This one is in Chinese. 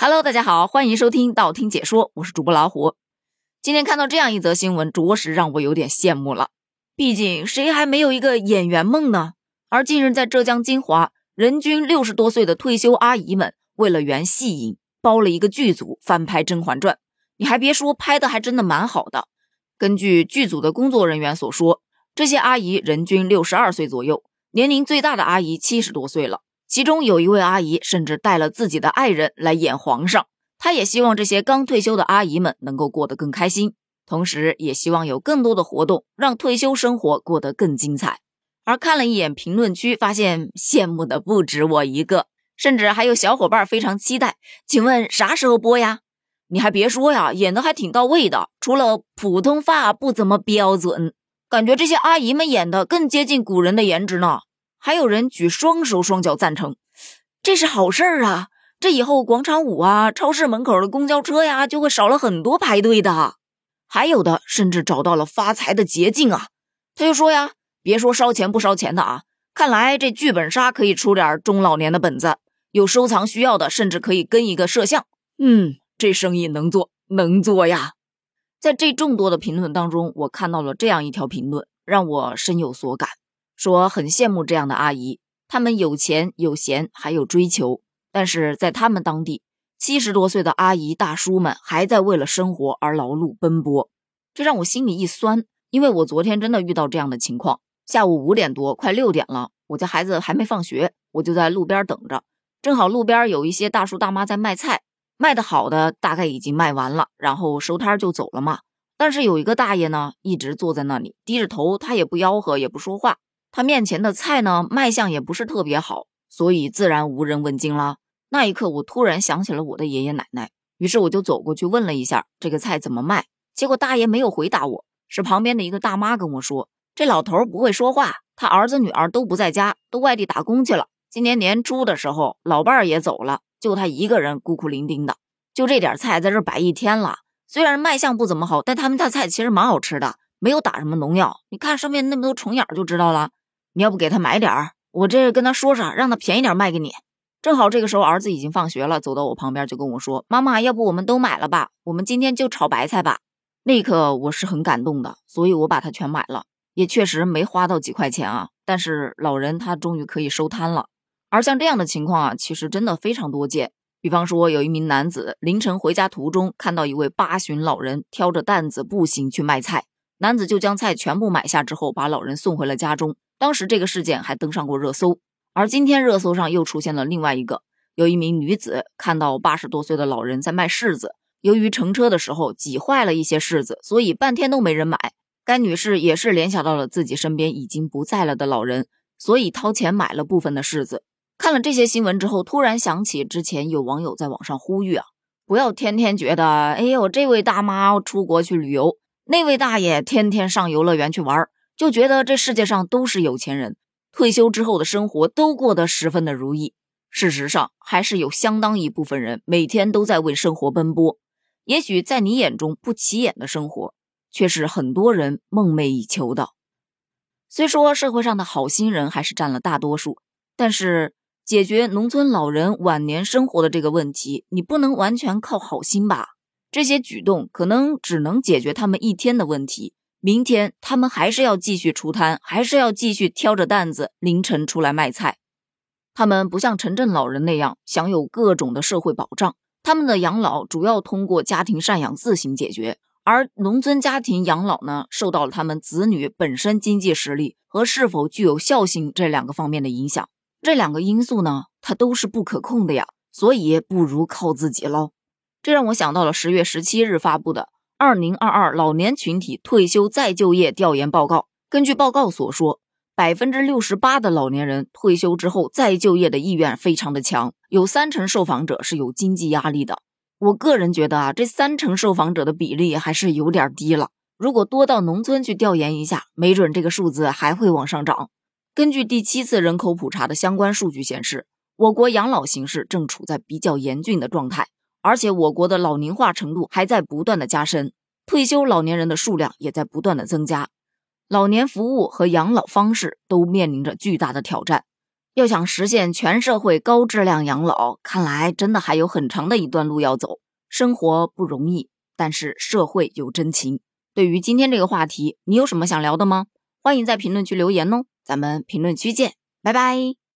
Hello，大家好，欢迎收听道听解说，我是主播老虎。今天看到这样一则新闻，着实让我有点羡慕了。毕竟谁还没有一个演员梦呢？而近日在浙江金华，人均六十多岁的退休阿姨们，为了圆戏瘾，包了一个剧组翻拍《甄嬛传》。你还别说，拍的还真的蛮好的。根据剧组的工作人员所说，这些阿姨人均六十二岁左右，年龄最大的阿姨七十多岁了。其中有一位阿姨甚至带了自己的爱人来演皇上，她也希望这些刚退休的阿姨们能够过得更开心，同时也希望有更多的活动让退休生活过得更精彩。而看了一眼评论区，发现羡慕的不止我一个，甚至还有小伙伴非常期待。请问啥时候播呀？你还别说呀，演的还挺到位的，除了普通话不怎么标准，感觉这些阿姨们演的更接近古人的颜值呢。还有人举双手双脚赞成，这是好事儿啊！这以后广场舞啊、超市门口的公交车呀，就会少了很多排队的。还有的甚至找到了发财的捷径啊！他就说呀，别说烧钱不烧钱的啊，看来这剧本杀可以出点中老年的本子，有收藏需要的，甚至可以跟一个摄像。嗯，这生意能做，能做呀！在这众多的评论当中，我看到了这样一条评论，让我深有所感。说很羡慕这样的阿姨，她们有钱有闲还有追求，但是在他们当地，七十多岁的阿姨大叔们还在为了生活而劳碌奔波，这让我心里一酸。因为我昨天真的遇到这样的情况，下午五点多快六点了，我家孩子还没放学，我就在路边等着，正好路边有一些大叔大妈在卖菜，卖的好的大概已经卖完了，然后收摊就走了嘛。但是有一个大爷呢，一直坐在那里低着头，他也不吆喝，也不说话。他面前的菜呢，卖相也不是特别好，所以自然无人问津了。那一刻，我突然想起了我的爷爷奶奶，于是我就走过去问了一下这个菜怎么卖。结果大爷没有回答我，是旁边的一个大妈跟我说：“这老头不会说话，他儿子女儿都不在家，都外地打工去了。今年年初的时候，老伴儿也走了，就他一个人孤苦伶仃的，就这点菜在这摆一天了。虽然卖相不怎么好，但他们家菜其实蛮好吃的，没有打什么农药。你看上面那么多虫眼就知道了。”你要不给他买点儿，我这跟他说说，让他便宜点卖给你。正好这个时候儿子已经放学了，走到我旁边就跟我说：“妈妈，要不我们都买了吧？我们今天就炒白菜吧。”那一刻我是很感动的，所以我把它全买了，也确实没花到几块钱啊。但是老人他终于可以收摊了。而像这样的情况啊，其实真的非常多见。比方说，有一名男子凌晨回家途中，看到一位八旬老人挑着担子步行去卖菜，男子就将菜全部买下之后，把老人送回了家中。当时这个事件还登上过热搜，而今天热搜上又出现了另外一个，有一名女子看到八十多岁的老人在卖柿子，由于乘车的时候挤坏了一些柿子，所以半天都没人买。该女士也是联想到了自己身边已经不在了的老人，所以掏钱买了部分的柿子。看了这些新闻之后，突然想起之前有网友在网上呼吁啊，不要天天觉得，哎呦，这位大妈出国去旅游，那位大爷天天上游乐园去玩儿。就觉得这世界上都是有钱人，退休之后的生活都过得十分的如意。事实上，还是有相当一部分人每天都在为生活奔波。也许在你眼中不起眼的生活，却是很多人梦寐以求的。虽说社会上的好心人还是占了大多数，但是解决农村老人晚年生活的这个问题，你不能完全靠好心吧？这些举动可能只能解决他们一天的问题。明天他们还是要继续出摊，还是要继续挑着担子凌晨出来卖菜。他们不像城镇老人那样享有各种的社会保障，他们的养老主要通过家庭赡养自行解决。而农村家庭养老呢，受到了他们子女本身经济实力和是否具有孝心这两个方面的影响。这两个因素呢，它都是不可控的呀，所以不如靠自己喽。这让我想到了十月十七日发布的。二零二二老年群体退休再就业调研报告，根据报告所说，百分之六十八的老年人退休之后再就业的意愿非常的强，有三成受访者是有经济压力的。我个人觉得啊，这三成受访者的比例还是有点低了。如果多到农村去调研一下，没准这个数字还会往上涨。根据第七次人口普查的相关数据显示，我国养老形势正处在比较严峻的状态。而且我国的老龄化程度还在不断的加深，退休老年人的数量也在不断的增加，老年服务和养老方式都面临着巨大的挑战。要想实现全社会高质量养老，看来真的还有很长的一段路要走。生活不容易，但是社会有真情。对于今天这个话题，你有什么想聊的吗？欢迎在评论区留言哦，咱们评论区见，拜拜。